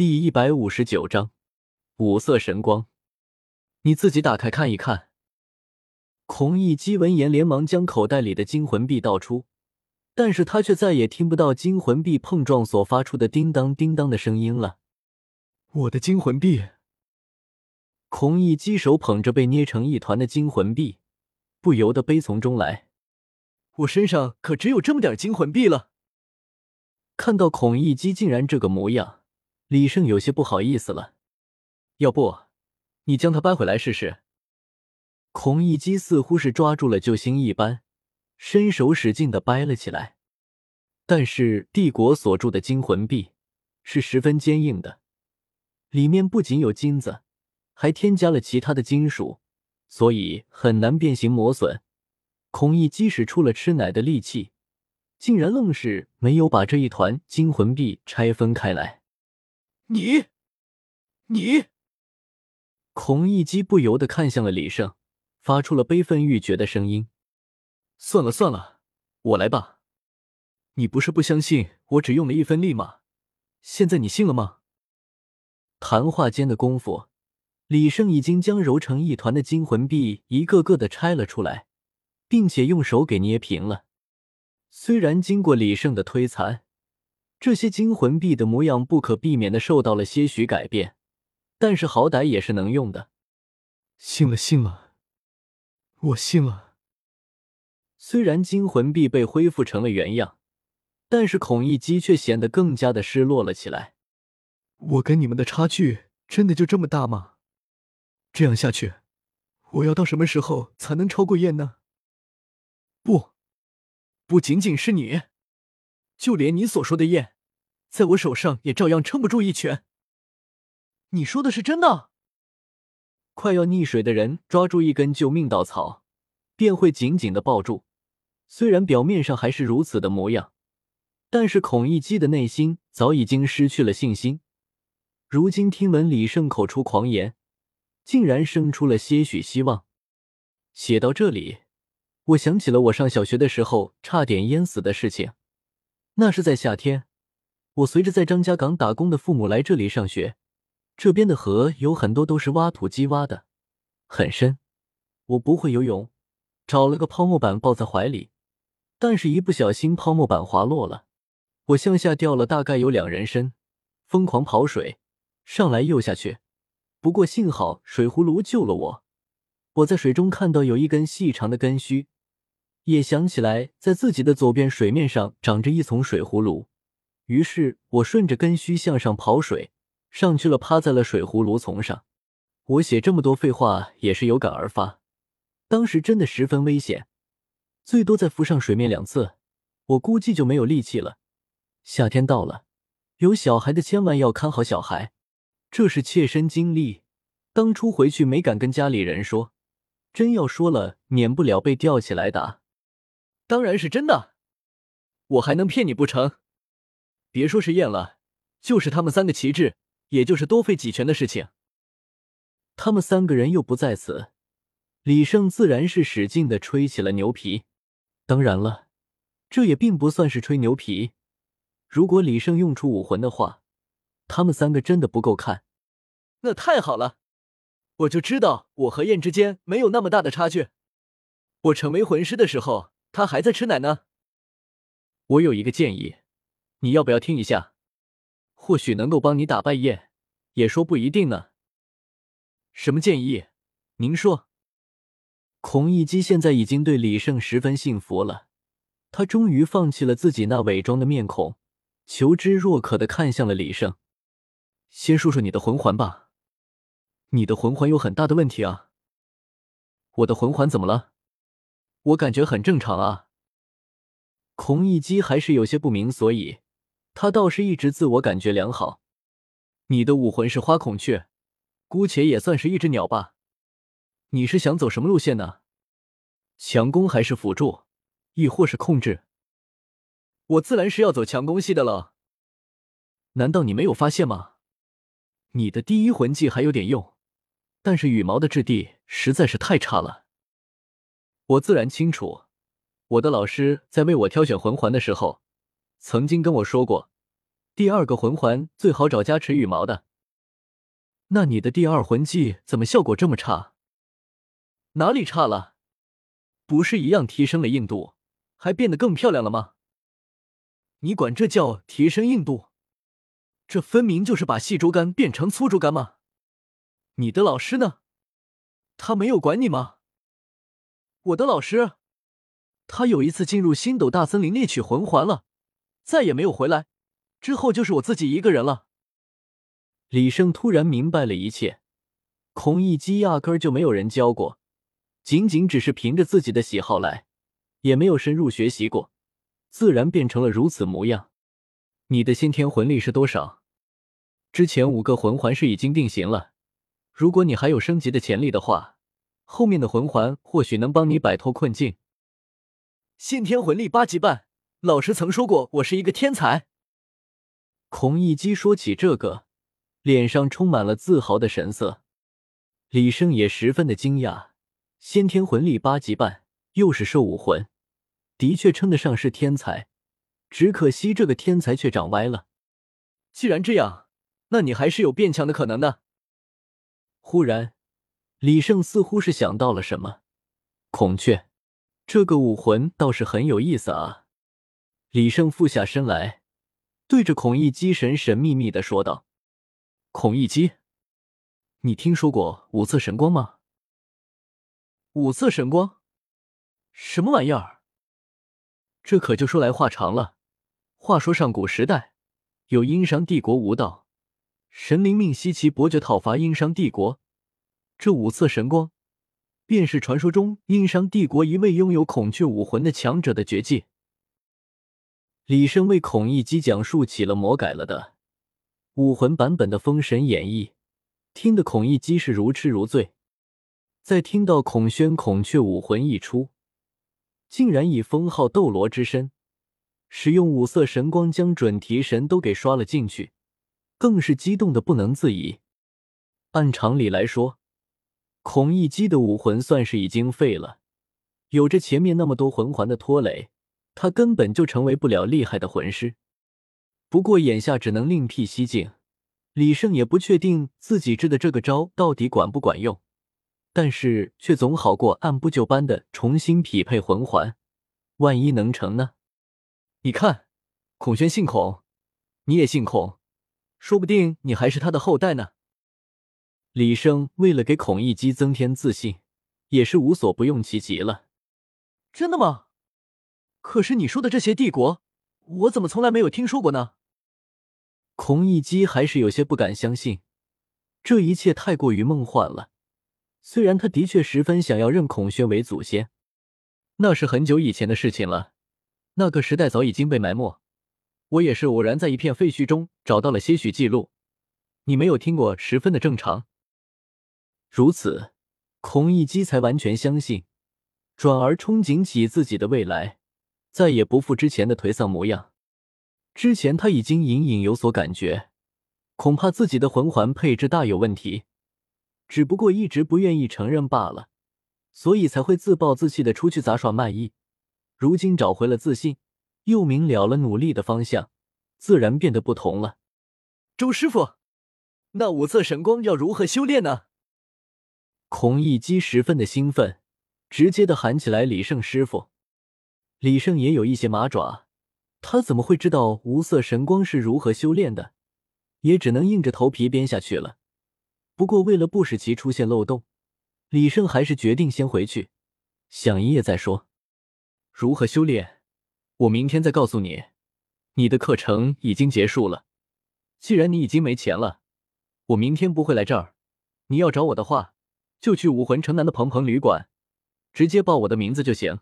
第一百五十九章五色神光。你自己打开看一看。孔乙己闻言，连忙将口袋里的金魂币倒出，但是他却再也听不到金魂币碰撞所发出的叮当叮当的声音了。我的金魂币！孔乙己手捧着被捏成一团的金魂币，不由得悲从中来。我身上可只有这么点金魂币了。看到孔乙己竟然这个模样，李胜有些不好意思了。要不，你将它搬回来试试？孔乙己似乎是抓住了救星一般，伸手使劲的掰了起来。但是帝国所铸的金魂币是十分坚硬的，里面不仅有金子，还添加了其他的金属，所以很难变形磨损。孔乙己使出了吃奶的力气。竟然愣是没有把这一团金魂币拆分开来！你，你！孔乙己不由得看向了李胜，发出了悲愤欲绝的声音：“算了算了，我来吧。你不是不相信我只用了一分力吗？现在你信了吗？”谈话间的功夫，李胜已经将揉成一团的金魂币一个个的拆了出来，并且用手给捏平了。虽然经过李胜的推残，这些金魂币的模样不可避免的受到了些许改变，但是好歹也是能用的。信了，信了，我信了。虽然金魂币被恢复成了原样，但是孔乙己却显得更加的失落了起来。我跟你们的差距真的就这么大吗？这样下去，我要到什么时候才能超过燕呢？不。不仅仅是你，就连你所说的燕，在我手上也照样撑不住一拳。你说的是真的？快要溺水的人抓住一根救命稻草，便会紧紧的抱住。虽然表面上还是如此的模样，但是孔乙己的内心早已经失去了信心。如今听闻李胜口出狂言，竟然生出了些许希望。写到这里。我想起了我上小学的时候差点淹死的事情。那是在夏天，我随着在张家港打工的父母来这里上学。这边的河有很多都是挖土机挖的，很深。我不会游泳，找了个泡沫板抱在怀里，但是一不小心泡沫板滑落了，我向下掉了大概有两人深，疯狂跑水，上来又下去。不过幸好水葫芦救了我。我在水中看到有一根细长的根须。也想起来，在自己的左边水面上长着一丛水葫芦，于是我顺着根须向上跑水，上去了，趴在了水葫芦丛上。我写这么多废话也是有感而发，当时真的十分危险，最多再浮上水面两次，我估计就没有力气了。夏天到了，有小孩的千万要看好小孩，这是切身经历。当初回去没敢跟家里人说，真要说了，免不了被吊起来打。当然是真的，我还能骗你不成？别说是验了，就是他们三个旗帜，也就是多费几拳的事情。他们三个人又不在此，李胜自然是使劲的吹起了牛皮。当然了，这也并不算是吹牛皮。如果李胜用出武魂的话，他们三个真的不够看。那太好了，我就知道我和燕之间没有那么大的差距。我成为魂师的时候。他还在吃奶呢。我有一个建议，你要不要听一下？或许能够帮你打败燕，也说不一定呢。什么建议？您说。孔乙己现在已经对李胜十分信服了，他终于放弃了自己那伪装的面孔，求知若渴的看向了李胜。先说说你的魂环吧。你的魂环有很大的问题啊。我的魂环怎么了？我感觉很正常啊。孔乙己还是有些不明所以，他倒是一直自我感觉良好。你的武魂是花孔雀，姑且也算是一只鸟吧。你是想走什么路线呢？强攻还是辅助，亦或是控制？我自然是要走强攻系的了。难道你没有发现吗？你的第一魂技还有点用，但是羽毛的质地实在是太差了。我自然清楚，我的老师在为我挑选魂环的时候，曾经跟我说过，第二个魂环最好找加持羽毛的。那你的第二魂技怎么效果这么差？哪里差了？不是一样提升了硬度，还变得更漂亮了吗？你管这叫提升硬度？这分明就是把细竹竿变成粗竹竿嘛！你的老师呢？他没有管你吗？我的老师，他有一次进入星斗大森林猎取魂环了，再也没有回来。之后就是我自己一个人了。李胜突然明白了一切，孔乙己压根儿就没有人教过，仅仅只是凭着自己的喜好来，也没有深入学习过，自然变成了如此模样。你的先天魂力是多少？之前五个魂环是已经定型了，如果你还有升级的潜力的话，后面的魂环或许能帮你摆脱困境。先天魂力八级半，老师曾说过我是一个天才。孔乙己说起这个，脸上充满了自豪的神色。李胜也十分的惊讶，先天魂力八级半，又是兽武魂，的确称得上是天才。只可惜这个天才却长歪了。既然这样，那你还是有变强的可能的。忽然，李胜似乎是想到了什么，孔雀，这个武魂倒是很有意思啊。李胜俯下身来。对着孔乙己神神秘秘的说道：“孔乙己，你听说过五色神光吗？五色神光，什么玩意儿？这可就说来话长了。话说上古时代，有殷商帝国无道，神灵命西岐伯爵讨伐殷商帝国，这五色神光，便是传说中殷商帝国一位拥有孔雀武魂的强者的绝技。”李胜为孔乙己讲述起了魔改了的武魂版本的《封神演义》，听得孔乙己是如痴如醉。在听到孔宣孔雀武魂一出，竟然以封号斗罗之身，使用五色神光将准提神都给刷了进去，更是激动的不能自已。按常理来说，孔乙己的武魂算是已经废了，有着前面那么多魂环的拖累。他根本就成为不了厉害的魂师，不过眼下只能另辟蹊径。李胜也不确定自己制的这个招到底管不管用，但是却总好过按部就班的重新匹配魂环。万一能成呢？你看，孔宣姓孔，你也姓孔，说不定你还是他的后代呢。李生为了给孔乙己增添自信，也是无所不用其极了。真的吗？可是你说的这些帝国，我怎么从来没有听说过呢？孔乙己还是有些不敢相信，这一切太过于梦幻了。虽然他的确十分想要认孔宣为祖先，那是很久以前的事情了，那个时代早已经被埋没。我也是偶然在一片废墟中找到了些许记录，你没有听过，十分的正常。如此，孔乙己才完全相信，转而憧憬起自己的未来。再也不复之前的颓丧模样。之前他已经隐隐有所感觉，恐怕自己的魂环配置大有问题，只不过一直不愿意承认罢了，所以才会自暴自弃的出去杂耍卖艺。如今找回了自信，又明了了努力的方向，自然变得不同了。周师傅，那五色神光要如何修炼呢？孔乙己十分的兴奋，直接的喊起来：“李胜师傅！”李胜也有一些麻爪，他怎么会知道无色神光是如何修炼的？也只能硬着头皮编下去了。不过为了不使其出现漏洞，李胜还是决定先回去想一夜再说。如何修炼？我明天再告诉你。你的课程已经结束了，既然你已经没钱了，我明天不会来这儿。你要找我的话，就去武魂城南的鹏鹏旅馆，直接报我的名字就行。